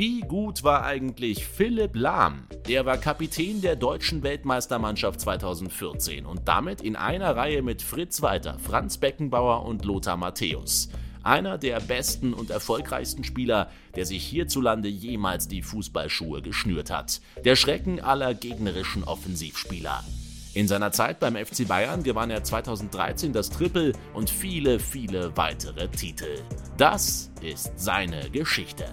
Wie gut war eigentlich Philipp Lahm? Er war Kapitän der deutschen Weltmeistermannschaft 2014 und damit in einer Reihe mit Fritz Walter, Franz Beckenbauer und Lothar Matthäus. Einer der besten und erfolgreichsten Spieler, der sich hierzulande jemals die Fußballschuhe geschnürt hat. Der Schrecken aller gegnerischen Offensivspieler. In seiner Zeit beim FC Bayern gewann er 2013 das Triple und viele, viele weitere Titel. Das ist seine Geschichte.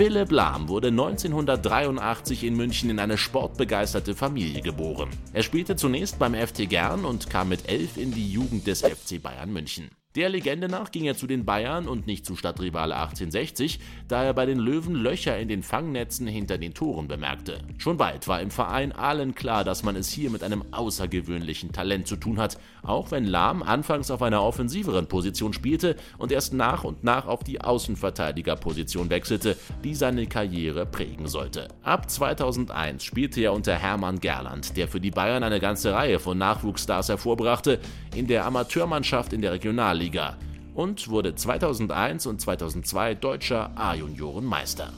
Philipp Lahm wurde 1983 in München in eine sportbegeisterte Familie geboren. Er spielte zunächst beim FC Gern und kam mit elf in die Jugend des FC Bayern München. Der Legende nach ging er zu den Bayern und nicht zu Stadtrivale 1860, da er bei den Löwen Löcher in den Fangnetzen hinter den Toren bemerkte. Schon bald war im Verein allen klar, dass man es hier mit einem außergewöhnlichen Talent zu tun hat, auch wenn Lahm anfangs auf einer offensiveren Position spielte und erst nach und nach auf die Außenverteidigerposition wechselte, die seine Karriere prägen sollte. Ab 2001 spielte er unter Hermann Gerland, der für die Bayern eine ganze Reihe von Nachwuchsstars hervorbrachte, in der Amateurmannschaft in der Regionalliga Regionalliga und wurde 2001 und 2002 deutscher A-Juniorenmeister.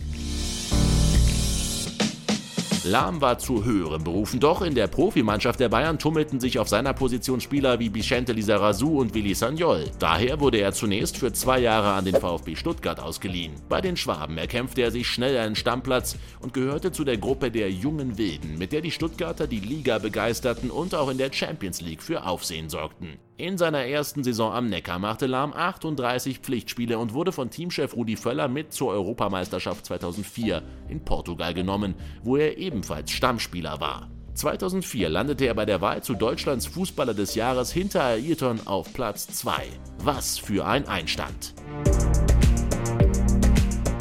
Lahm war zu höheren Berufen, doch in der Profimannschaft der Bayern tummelten sich auf seiner Position Spieler wie Vicente Lizarazu und Willi Sagnol. Daher wurde er zunächst für zwei Jahre an den VfB Stuttgart ausgeliehen. Bei den Schwaben erkämpfte er sich schnell einen Stammplatz und gehörte zu der Gruppe der jungen Wilden, mit der die Stuttgarter die Liga begeisterten und auch in der Champions League für Aufsehen sorgten. In seiner ersten Saison am Neckar machte Lahm 38 Pflichtspiele und wurde von Teamchef Rudi Völler mit zur Europameisterschaft 2004 in Portugal genommen, wo er ebenfalls Stammspieler war. 2004 landete er bei der Wahl zu Deutschlands Fußballer des Jahres hinter Ayrton auf Platz 2. Was für ein Einstand!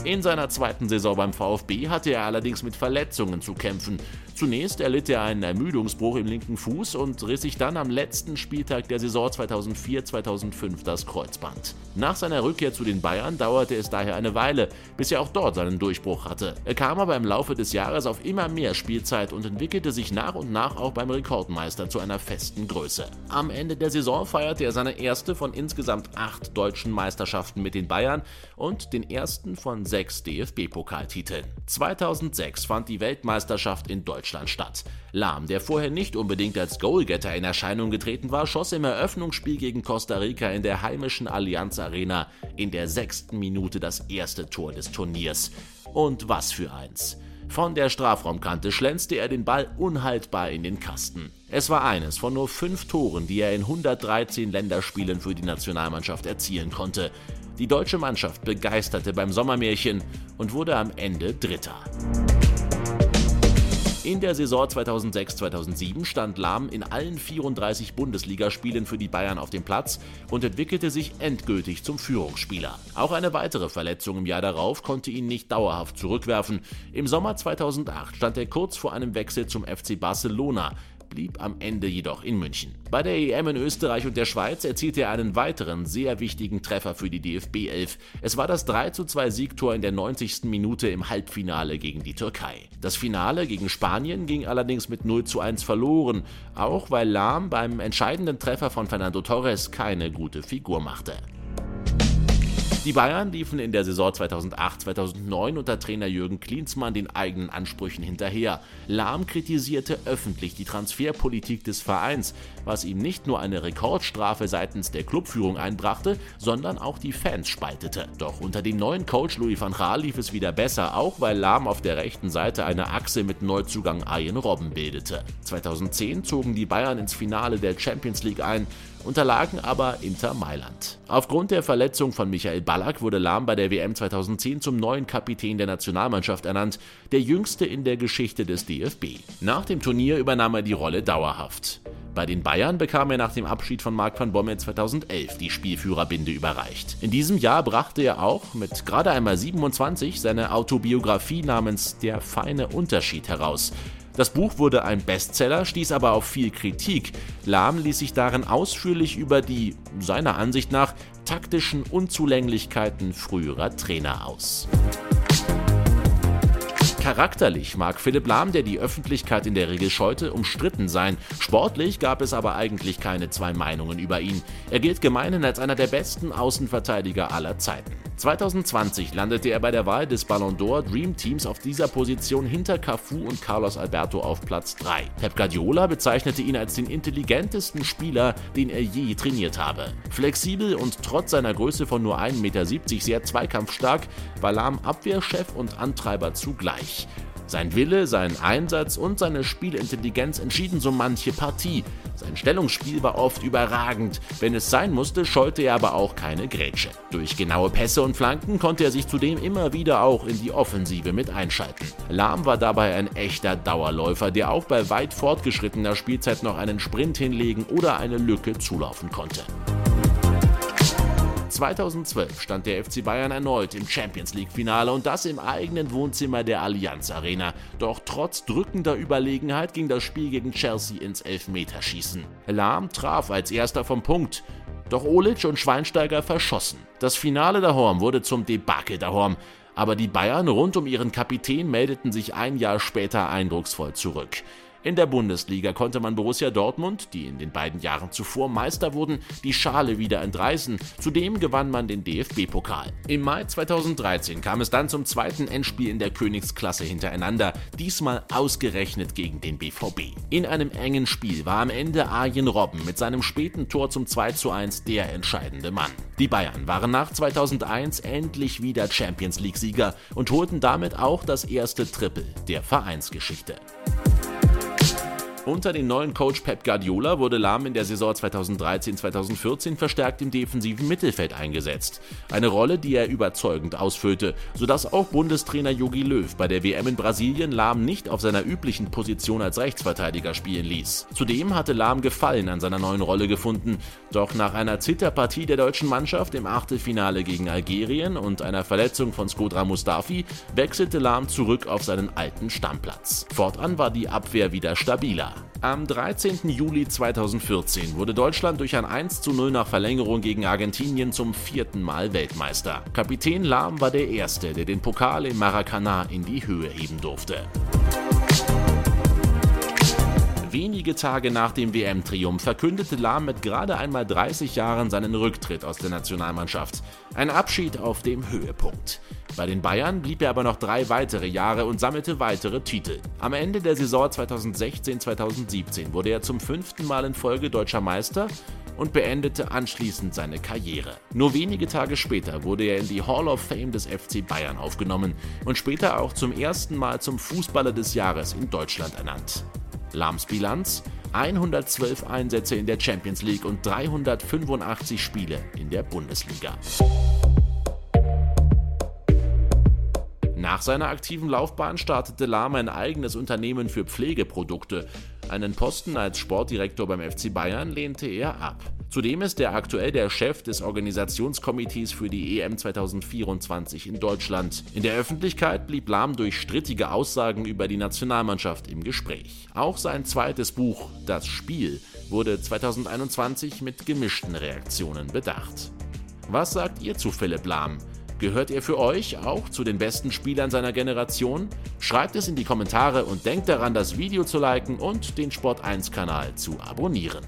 In seiner zweiten Saison beim VfB hatte er allerdings mit Verletzungen zu kämpfen Zunächst erlitt er einen Ermüdungsbruch im linken Fuß und riss sich dann am letzten Spieltag der Saison 2004-2005 das Kreuzband. Nach seiner Rückkehr zu den Bayern dauerte es daher eine Weile, bis er auch dort seinen Durchbruch hatte. Er kam aber im Laufe des Jahres auf immer mehr Spielzeit und entwickelte sich nach und nach auch beim Rekordmeister zu einer festen Größe. Am Ende der Saison feierte er seine erste von insgesamt acht deutschen Meisterschaften mit den Bayern und den ersten von sechs DFB-Pokaltiteln. 2006 fand die Weltmeisterschaft in Deutschland statt. Lahm, der vorher nicht unbedingt als Goalgetter in Erscheinung getreten war, schoss im Eröffnungsspiel gegen Costa Rica in der heimischen Allianz Arena in der sechsten Minute das erste Tor des Turniers. Und was für eins. Von der Strafraumkante schlänzte er den Ball unhaltbar in den Kasten. Es war eines von nur fünf Toren, die er in 113 Länderspielen für die Nationalmannschaft erzielen konnte. Die deutsche Mannschaft begeisterte beim Sommermärchen und wurde am Ende Dritter. In der Saison 2006-2007 stand Lahm in allen 34 Bundesligaspielen für die Bayern auf dem Platz und entwickelte sich endgültig zum Führungsspieler. Auch eine weitere Verletzung im Jahr darauf konnte ihn nicht dauerhaft zurückwerfen. Im Sommer 2008 stand er kurz vor einem Wechsel zum FC Barcelona, blieb am Ende jedoch in München. Bei der EM in Österreich und der Schweiz erzielte er einen weiteren sehr wichtigen Treffer für die DFB 11. Es war das 3:2 Siegtor in der 90. Minute im Halbfinale gegen die Türkei. Das Finale gegen Spanien ging allerdings mit 0:1 verloren, auch weil Lahm beim entscheidenden Treffer von Fernando Torres keine gute Figur machte. Die Bayern liefen in der Saison 2008-2009 unter Trainer Jürgen Klinsmann den eigenen Ansprüchen hinterher. Lahm kritisierte öffentlich die Transferpolitik des Vereins, was ihm nicht nur eine Rekordstrafe seitens der Clubführung einbrachte, sondern auch die Fans spaltete. Doch unter dem neuen Coach Louis van Gaal lief es wieder besser, auch weil Lahm auf der rechten Seite eine Achse mit Neuzugang Arjen Robben bildete. 2010 zogen die Bayern ins Finale der Champions League ein unterlagen aber Inter Mailand. Aufgrund der Verletzung von Michael Ballack wurde Lahm bei der WM 2010 zum neuen Kapitän der Nationalmannschaft ernannt, der jüngste in der Geschichte des DFB. Nach dem Turnier übernahm er die Rolle dauerhaft. Bei den Bayern bekam er nach dem Abschied von Marc van Bommel 2011 die Spielführerbinde überreicht. In diesem Jahr brachte er auch mit gerade einmal 27 seine Autobiografie namens Der feine Unterschied heraus, das Buch wurde ein Bestseller, stieß aber auf viel Kritik. Lahm ließ sich darin ausführlich über die, seiner Ansicht nach, taktischen Unzulänglichkeiten früherer Trainer aus. Charakterlich mag Philipp Lahm, der die Öffentlichkeit in der Regel scheute, umstritten sein. Sportlich gab es aber eigentlich keine zwei Meinungen über ihn. Er gilt gemeinhin als einer der besten Außenverteidiger aller Zeiten. 2020 landete er bei der Wahl des Ballon d'Or Dream Teams auf dieser Position hinter Cafu und Carlos Alberto auf Platz 3. Pep Guardiola bezeichnete ihn als den intelligentesten Spieler, den er je trainiert habe. Flexibel und trotz seiner Größe von nur 1,70 Meter sehr zweikampfstark, war Lahm Abwehrchef und Antreiber zugleich. Sein Wille, sein Einsatz und seine Spielintelligenz entschieden so manche Partie. Sein Stellungsspiel war oft überragend, wenn es sein musste, scheute er aber auch keine Grätsche. Durch genaue Pässe und Flanken konnte er sich zudem immer wieder auch in die Offensive mit einschalten. Lahm war dabei ein echter Dauerläufer, der auch bei weit fortgeschrittener Spielzeit noch einen Sprint hinlegen oder eine Lücke zulaufen konnte. 2012 stand der FC Bayern erneut im Champions League-Finale und das im eigenen Wohnzimmer der Allianz Arena. Doch trotz drückender Überlegenheit ging das Spiel gegen Chelsea ins Elfmeterschießen. Lahm traf als erster vom Punkt. Doch Olic und Schweinsteiger verschossen. Das Finale daheim wurde zum Debakel daheim. Aber die Bayern rund um ihren Kapitän meldeten sich ein Jahr später eindrucksvoll zurück. In der Bundesliga konnte man Borussia Dortmund, die in den beiden Jahren zuvor Meister wurden, die Schale wieder entreißen. Zudem gewann man den DFB-Pokal. Im Mai 2013 kam es dann zum zweiten Endspiel in der Königsklasse hintereinander, diesmal ausgerechnet gegen den BVB. In einem engen Spiel war am Ende Arjen Robben mit seinem späten Tor zum 2:1 der entscheidende Mann. Die Bayern waren nach 2001 endlich wieder Champions League-Sieger und holten damit auch das erste Triple der Vereinsgeschichte. Unter dem neuen Coach Pep Guardiola wurde Lahm in der Saison 2013-2014 verstärkt im defensiven Mittelfeld eingesetzt. Eine Rolle, die er überzeugend ausfüllte, sodass auch Bundestrainer Jogi Löw bei der WM in Brasilien Lahm nicht auf seiner üblichen Position als Rechtsverteidiger spielen ließ. Zudem hatte Lahm Gefallen an seiner neuen Rolle gefunden, doch nach einer Zitterpartie der deutschen Mannschaft im Achtelfinale gegen Algerien und einer Verletzung von Skodra Mustafi wechselte Lahm zurück auf seinen alten Stammplatz. Fortan war die Abwehr wieder stabiler. Am 13. Juli 2014 wurde Deutschland durch ein 1 zu 0 nach Verlängerung gegen Argentinien zum vierten Mal Weltmeister. Kapitän Lahm war der Erste, der den Pokal im Maracanã in die Höhe heben durfte. Wenige Tage nach dem WM-Triumph verkündete Lahm mit gerade einmal 30 Jahren seinen Rücktritt aus der Nationalmannschaft. Ein Abschied auf dem Höhepunkt. Bei den Bayern blieb er aber noch drei weitere Jahre und sammelte weitere Titel. Am Ende der Saison 2016-2017 wurde er zum fünften Mal in Folge deutscher Meister und beendete anschließend seine Karriere. Nur wenige Tage später wurde er in die Hall of Fame des FC Bayern aufgenommen und später auch zum ersten Mal zum Fußballer des Jahres in Deutschland ernannt. Lahms Bilanz 112 Einsätze in der Champions League und 385 Spiele in der Bundesliga. Nach seiner aktiven Laufbahn startete Lahm ein eigenes Unternehmen für Pflegeprodukte. Einen Posten als Sportdirektor beim FC Bayern lehnte er ab. Zudem ist er aktuell der Chef des Organisationskomitees für die EM 2024 in Deutschland. In der Öffentlichkeit blieb Lahm durch strittige Aussagen über die Nationalmannschaft im Gespräch. Auch sein zweites Buch, Das Spiel, wurde 2021 mit gemischten Reaktionen bedacht. Was sagt ihr zu Philipp Lahm? Gehört er für euch auch zu den besten Spielern seiner Generation? Schreibt es in die Kommentare und denkt daran, das Video zu liken und den Sport1-Kanal zu abonnieren.